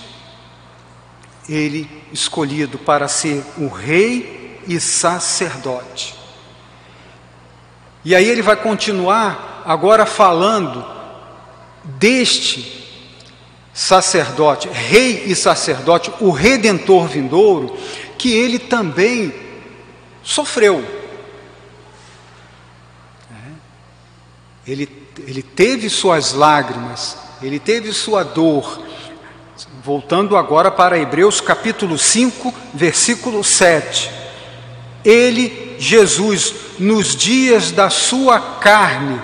ele escolhido para ser o rei e sacerdote. E aí ele vai continuar agora falando deste sacerdote, rei e sacerdote, o redentor vindouro, que ele também sofreu. É. Ele, ele teve suas lágrimas, ele teve sua dor. Voltando agora para Hebreus capítulo 5, versículo 7. Ele, Jesus, nos dias da sua carne,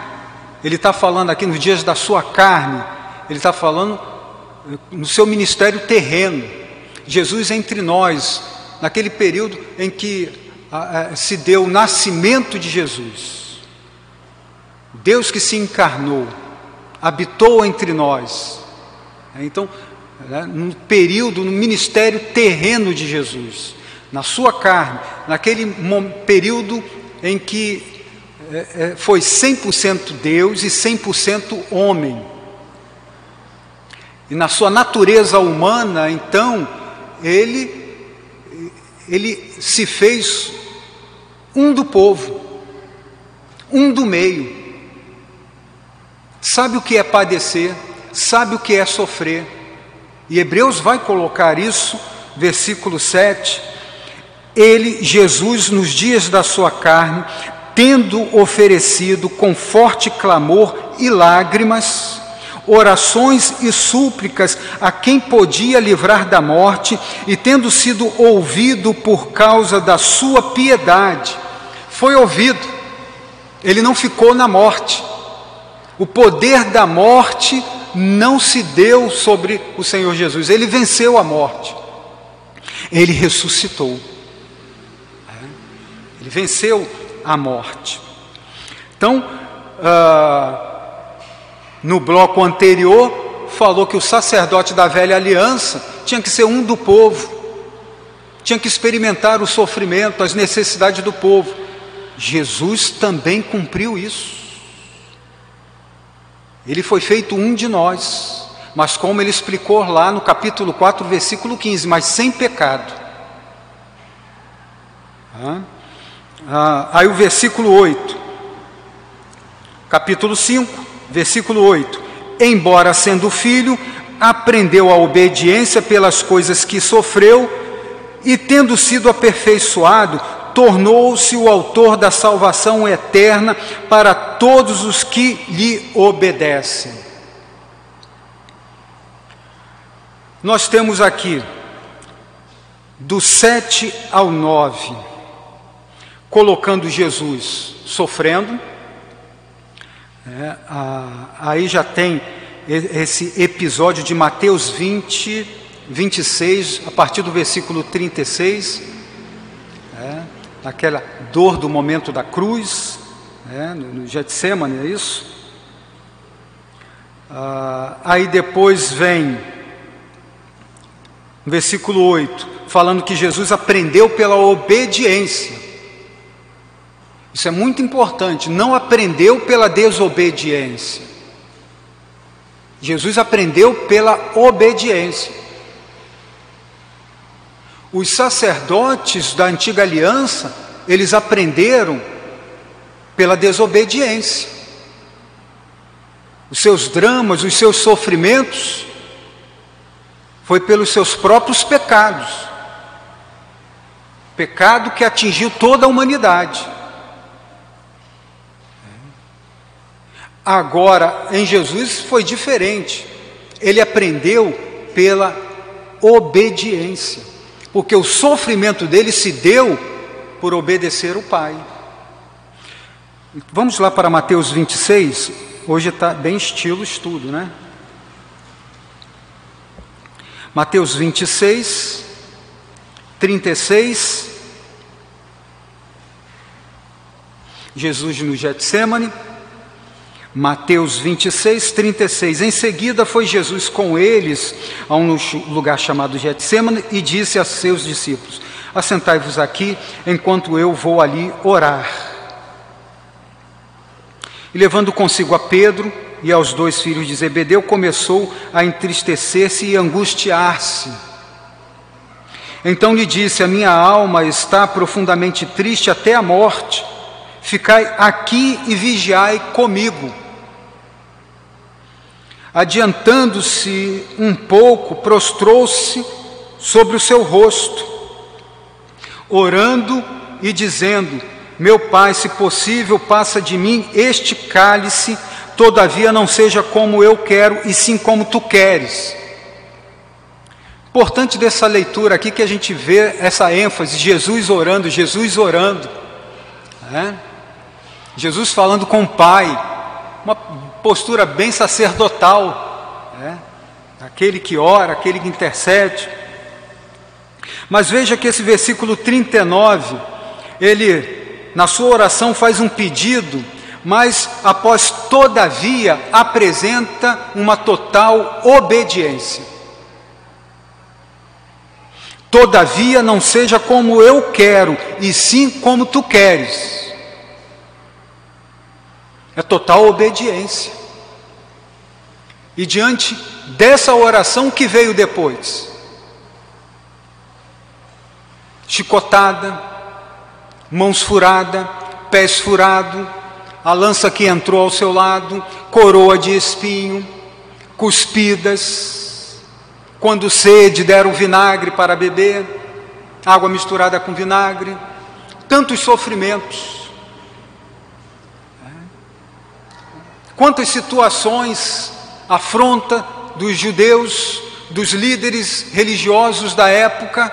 ele está falando aqui nos dias da sua carne, ele está falando no seu ministério terreno. Jesus entre nós, naquele período em que a, a, se deu o nascimento de Jesus. Deus que se encarnou, habitou entre nós. É, então, né, no período, no ministério terreno de Jesus, na sua carne, naquele período em que é, é, foi 100% Deus e 100% homem. E na sua natureza humana, então, ele, ele se fez um do povo, um do meio. Sabe o que é padecer, sabe o que é sofrer. E Hebreus vai colocar isso, versículo 7. Ele, Jesus, nos dias da sua carne, tendo oferecido com forte clamor e lágrimas, orações e súplicas a quem podia livrar da morte, e tendo sido ouvido por causa da sua piedade, foi ouvido. ele não ficou na morte. O poder da morte não se deu sobre o Senhor Jesus, ele venceu a morte, ele ressuscitou, ele venceu a morte. Então, ah, no bloco anterior, falou que o sacerdote da velha aliança tinha que ser um do povo, tinha que experimentar o sofrimento, as necessidades do povo. Jesus também cumpriu isso. Ele foi feito um de nós, mas como ele explicou lá no capítulo 4, versículo 15, mas sem pecado. Ah, aí o versículo 8, capítulo 5, versículo 8: Embora sendo filho, aprendeu a obediência pelas coisas que sofreu, e tendo sido aperfeiçoado, tornou-se o autor da salvação eterna para todos os que lhe obedecem. Nós temos aqui, do 7 ao 9, colocando Jesus sofrendo, é, aí já tem esse episódio de Mateus 20, 26, a partir do versículo 36 aquela dor do momento da cruz, né, no Getsemane, é isso? Ah, aí depois vem, no versículo 8, falando que Jesus aprendeu pela obediência. Isso é muito importante, não aprendeu pela desobediência. Jesus aprendeu pela obediência. Os sacerdotes da antiga aliança, eles aprenderam pela desobediência. Os seus dramas, os seus sofrimentos, foi pelos seus próprios pecados. Pecado que atingiu toda a humanidade. Agora, em Jesus foi diferente. Ele aprendeu pela obediência porque o sofrimento dele se deu por obedecer o Pai. Vamos lá para Mateus 26, hoje está bem estilo estudo, né? Mateus 26, 36. Jesus no Getsemane. Mateus 26, 36. Em seguida foi Jesus com eles a um lugar chamado Getsemane e disse a seus discípulos: Assentai-vos aqui enquanto eu vou ali orar. E levando consigo a Pedro e aos dois filhos de Zebedeu, começou a entristecer-se e angustiar-se. Então lhe disse: A minha alma está profundamente triste até a morte. Ficai aqui e vigiai comigo. Adiantando-se um pouco, prostrou-se sobre o seu rosto, orando e dizendo: Meu Pai, se possível, passa de mim este cálice, todavia não seja como eu quero, e sim como tu queres. Importante dessa leitura aqui que a gente vê essa ênfase, Jesus orando, Jesus orando, né? Jesus falando com o Pai, uma postura bem sacerdotal, né? aquele que ora, aquele que intercede. Mas veja que esse versículo 39, ele, na sua oração, faz um pedido, mas após todavia apresenta uma total obediência. Todavia não seja como eu quero, e sim como tu queres. É total obediência. E diante dessa oração que veio depois, chicotada, mãos furadas, pés furados, a lança que entrou ao seu lado, coroa de espinho, cuspidas, quando sede deram vinagre para beber, água misturada com vinagre, tantos sofrimentos. Quantas situações afronta dos judeus, dos líderes religiosos da época,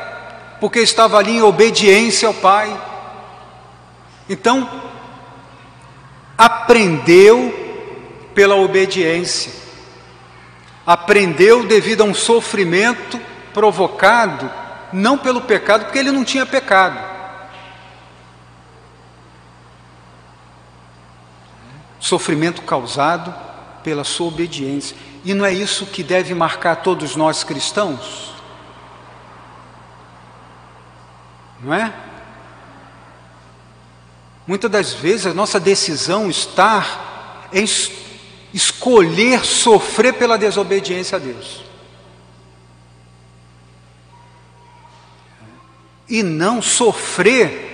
porque estava ali em obediência ao Pai. Então, aprendeu pela obediência, aprendeu devido a um sofrimento provocado não pelo pecado, porque ele não tinha pecado. Sofrimento causado pela sua obediência. E não é isso que deve marcar todos nós cristãos? Não é? Muitas das vezes a nossa decisão está em escolher sofrer pela desobediência a Deus. e não sofrer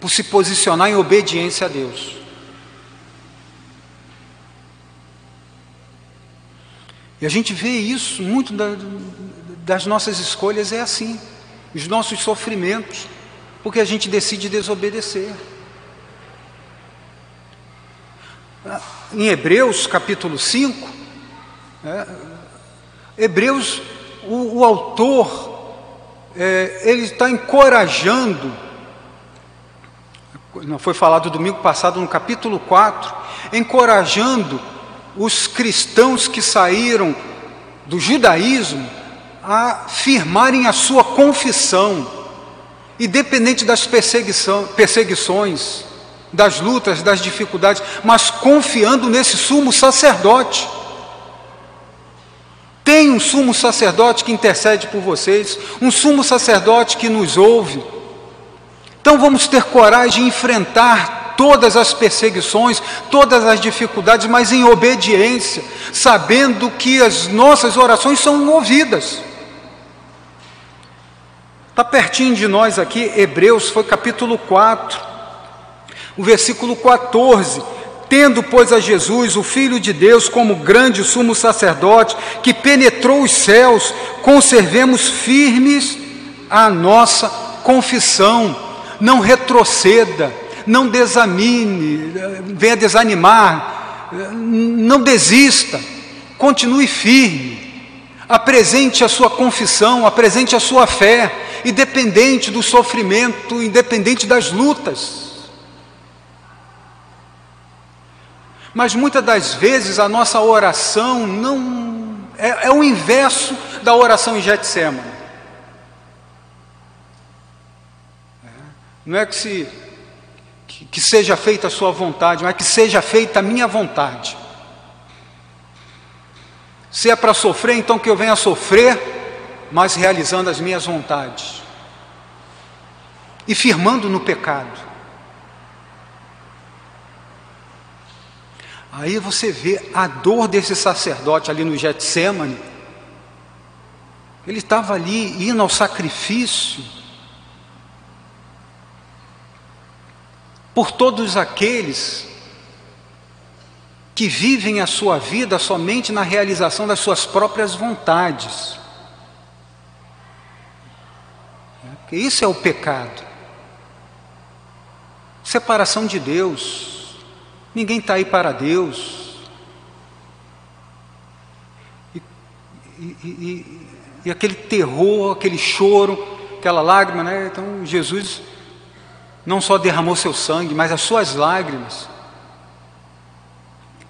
por se posicionar em obediência a Deus. E a gente vê isso, muito da, das nossas escolhas é assim, os nossos sofrimentos, porque a gente decide desobedecer. Em Hebreus capítulo 5, é, Hebreus, o, o autor é, ele está encorajando, não foi falado domingo passado no capítulo 4, encorajando os cristãos que saíram do judaísmo a firmarem a sua confissão, independente das perseguições, das lutas, das dificuldades, mas confiando nesse sumo sacerdote tem um sumo sacerdote que intercede por vocês, um sumo sacerdote que nos ouve. Então vamos ter coragem de enfrentar todas as perseguições, todas as dificuldades, mas em obediência, sabendo que as nossas orações são ouvidas. Está pertinho de nós aqui, Hebreus, foi capítulo 4, o versículo 14. Tendo, pois, a Jesus, o Filho de Deus, como grande sumo sacerdote, que penetrou os céus, conservemos firmes a nossa confissão. Não retroceda, não desamine, venha desanimar, não desista, continue firme. Apresente a sua confissão, apresente a sua fé, independente do sofrimento, independente das lutas. Mas muitas das vezes a nossa oração não é, é o inverso da oração em Getsemane. É, não é que, se, que, que seja feita a sua vontade, mas que seja feita a minha vontade. Se é para sofrer, então que eu venha sofrer, mas realizando as minhas vontades. E firmando no pecado. Aí você vê a dor desse sacerdote ali no Getsemane. Ele estava ali indo ao sacrifício por todos aqueles que vivem a sua vida somente na realização das suas próprias vontades. Isso é o pecado. Separação de Deus. Ninguém está aí para Deus. E, e, e, e, aquele terror, aquele choro, aquela lágrima, né? Então Jesus não só derramou seu sangue, mas as suas lágrimas.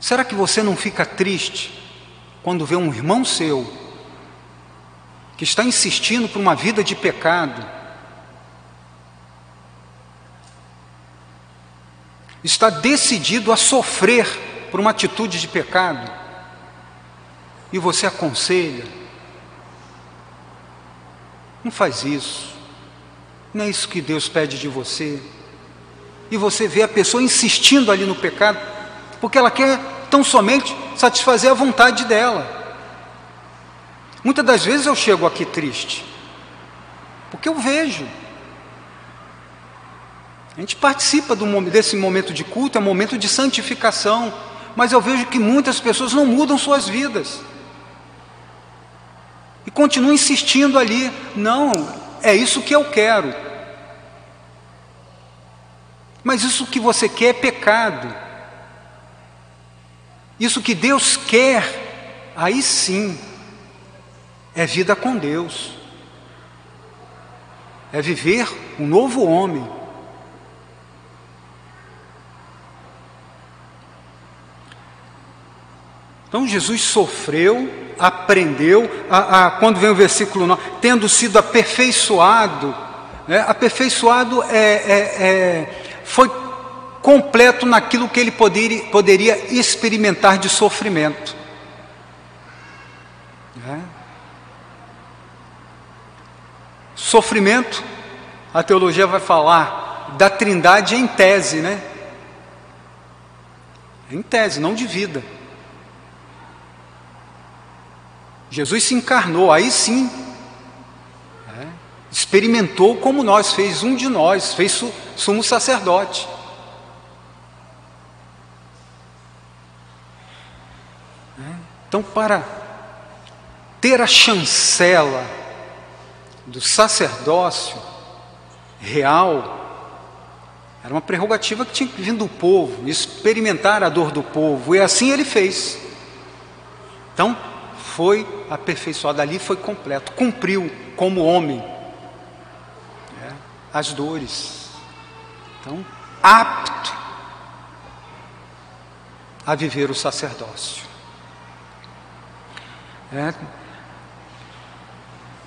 Será que você não fica triste quando vê um irmão seu que está insistindo por uma vida de pecado? está decidido a sofrer por uma atitude de pecado, e você aconselha, não faz isso, não é isso que Deus pede de você, e você vê a pessoa insistindo ali no pecado, porque ela quer tão somente satisfazer a vontade dela. Muitas das vezes eu chego aqui triste, porque eu vejo a gente participa desse momento de culto, é um momento de santificação, mas eu vejo que muitas pessoas não mudam suas vidas. E continuam insistindo ali, não, é isso que eu quero. Mas isso que você quer é pecado. Isso que Deus quer, aí sim, é vida com Deus. É viver um novo homem. Então Jesus sofreu aprendeu, a, a, quando vem o versículo 9, tendo sido aperfeiçoado, né, aperfeiçoado é, é, é, foi completo naquilo que ele poderia, poderia experimentar de sofrimento. É. Sofrimento, a teologia vai falar da trindade em tese, né? Em tese, não de vida. Jesus se encarnou, aí sim, é, experimentou como nós, fez um de nós, fez su, sumo sacerdote. É, então, para ter a chancela do sacerdócio real, era uma prerrogativa que tinha que vir do povo, experimentar a dor do povo, e assim ele fez. Então, foi aperfeiçoado, ali foi completo, cumpriu como homem é, as dores. Então, apto a viver o sacerdócio. É.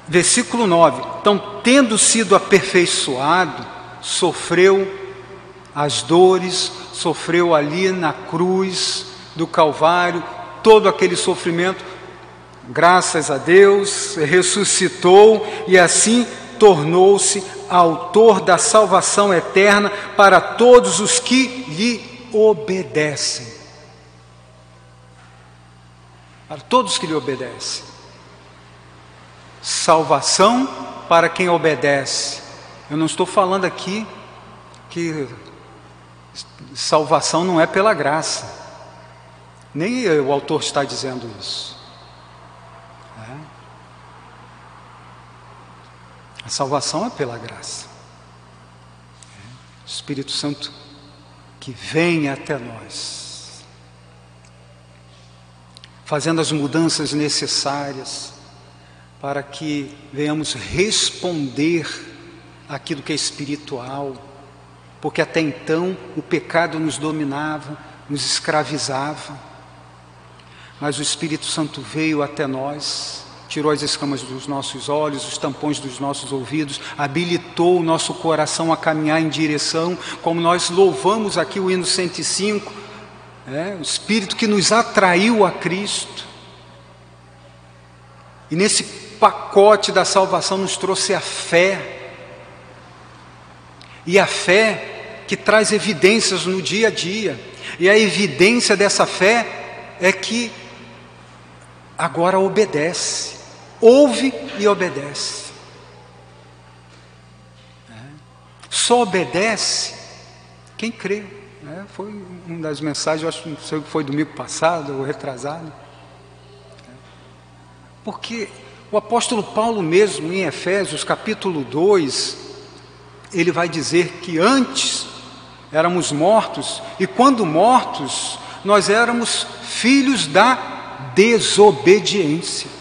Versículo 9: Então, tendo sido aperfeiçoado, sofreu as dores, sofreu ali na cruz do Calvário, todo aquele sofrimento graças a Deus, ressuscitou e assim tornou-se autor da salvação eterna para todos os que lhe obedecem. Para todos que lhe obedecem. Salvação para quem obedece. Eu não estou falando aqui que salvação não é pela graça. Nem o autor está dizendo isso. A salvação é pela graça. O Espírito Santo que vem até nós, fazendo as mudanças necessárias para que venhamos responder aquilo que é espiritual, porque até então o pecado nos dominava, nos escravizava, mas o Espírito Santo veio até nós tirou as escamas dos nossos olhos, os tampões dos nossos ouvidos, habilitou o nosso coração a caminhar em direção, como nós louvamos aqui o hino 105, é, o Espírito que nos atraiu a Cristo. E nesse pacote da salvação nos trouxe a fé. E a fé que traz evidências no dia a dia. E a evidência dessa fé é que agora obedece ouve e obedece. É. Só obedece quem crê. É, foi uma das mensagens, eu acho que não sei foi domingo passado ou retrasado. É. Porque o apóstolo Paulo mesmo em Efésios capítulo 2, ele vai dizer que antes éramos mortos e quando mortos nós éramos filhos da desobediência.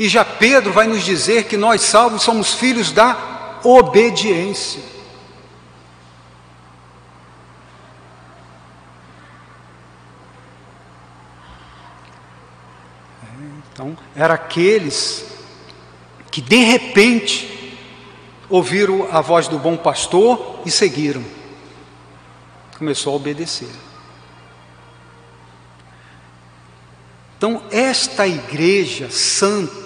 E já Pedro vai nos dizer que nós salvos somos filhos da obediência. Então, eram aqueles que de repente ouviram a voz do bom pastor e seguiram. Começou a obedecer. Então, esta igreja santa,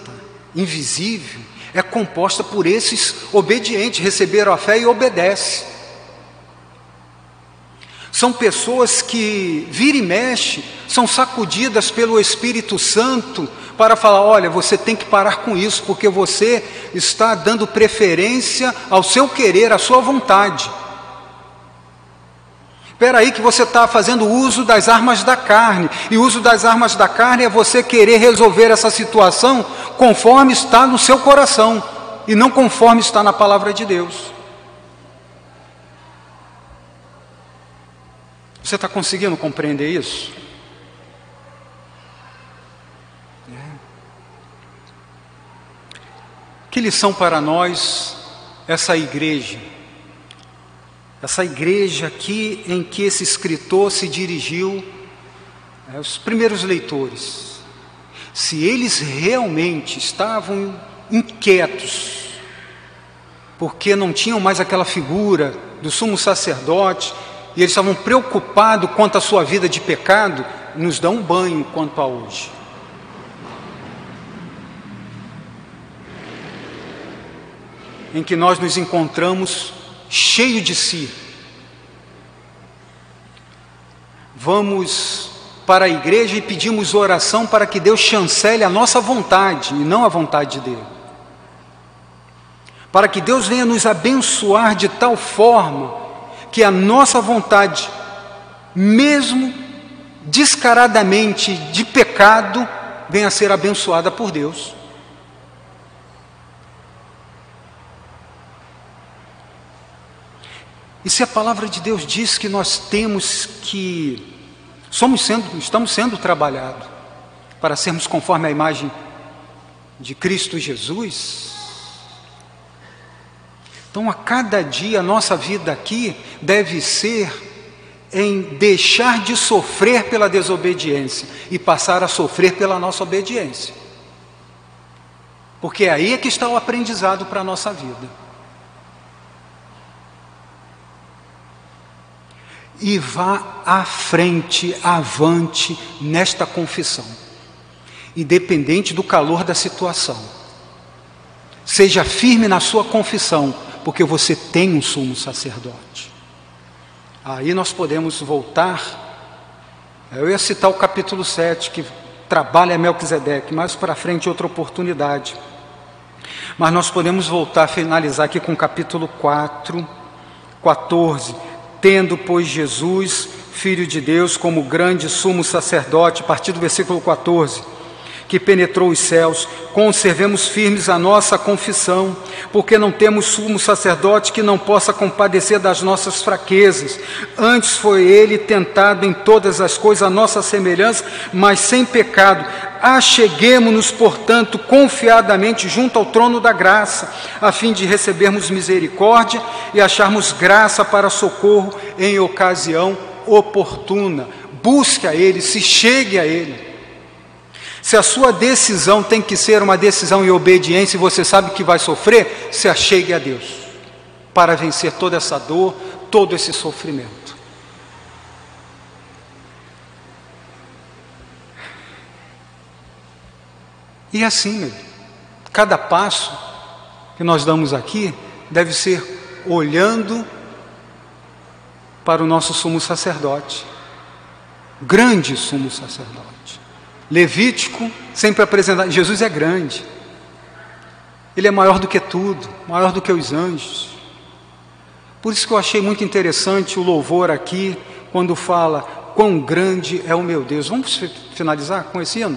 invisível, é composta por esses obedientes, receberam a fé e obedecem. São pessoas que, vira e mexe, são sacudidas pelo Espírito Santo para falar: olha, você tem que parar com isso, porque você está dando preferência ao seu querer, à sua vontade. Espera aí que você está fazendo uso das armas da carne. E uso das armas da carne é você querer resolver essa situação conforme está no seu coração e não conforme está na palavra de Deus. Você está conseguindo compreender isso? É. Que lição para nós essa igreja? Essa igreja aqui em que esse escritor se dirigiu é, os primeiros leitores, se eles realmente estavam inquietos, porque não tinham mais aquela figura do sumo sacerdote, e eles estavam preocupados quanto à sua vida de pecado, nos dão um banho quanto a hoje. Em que nós nos encontramos cheio de si. Vamos para a igreja e pedimos oração para que Deus chancele a nossa vontade e não a vontade dele. Para que Deus venha nos abençoar de tal forma que a nossa vontade, mesmo descaradamente de pecado, venha a ser abençoada por Deus. E se a palavra de Deus diz que nós temos que somos sendo, estamos sendo trabalhados para sermos conforme a imagem de Cristo Jesus, então a cada dia a nossa vida aqui deve ser em deixar de sofrer pela desobediência e passar a sofrer pela nossa obediência. Porque é aí é que está o aprendizado para a nossa vida. E vá à frente, avante nesta confissão, independente do calor da situação. Seja firme na sua confissão, porque você tem um sumo sacerdote. Aí nós podemos voltar. Eu ia citar o capítulo 7, que trabalha Melquisedeque, mais para frente outra oportunidade. Mas nós podemos voltar finalizar aqui com o capítulo 4, 14 Tendo, pois, Jesus, Filho de Deus, como grande sumo sacerdote, a partir do versículo 14, que penetrou os céus, conservemos firmes a nossa confissão, porque não temos sumo sacerdote que não possa compadecer das nossas fraquezas. Antes foi ele tentado em todas as coisas a nossa semelhança, mas sem pecado. Acheguemo-nos, portanto, confiadamente junto ao trono da graça, a fim de recebermos misericórdia e acharmos graça para socorro em ocasião oportuna. Busque a Ele, se chegue a Ele. Se a sua decisão tem que ser uma decisão em obediência e você sabe que vai sofrer, se achegue a Deus para vencer toda essa dor, todo esse sofrimento. E assim, cada passo que nós damos aqui deve ser olhando para o nosso sumo sacerdote, grande sumo sacerdote. Levítico sempre apresentado, Jesus é grande, ele é maior do que tudo, maior do que os anjos. Por isso que eu achei muito interessante o louvor aqui, quando fala: Quão grande é o meu Deus. Vamos finalizar com esse hino?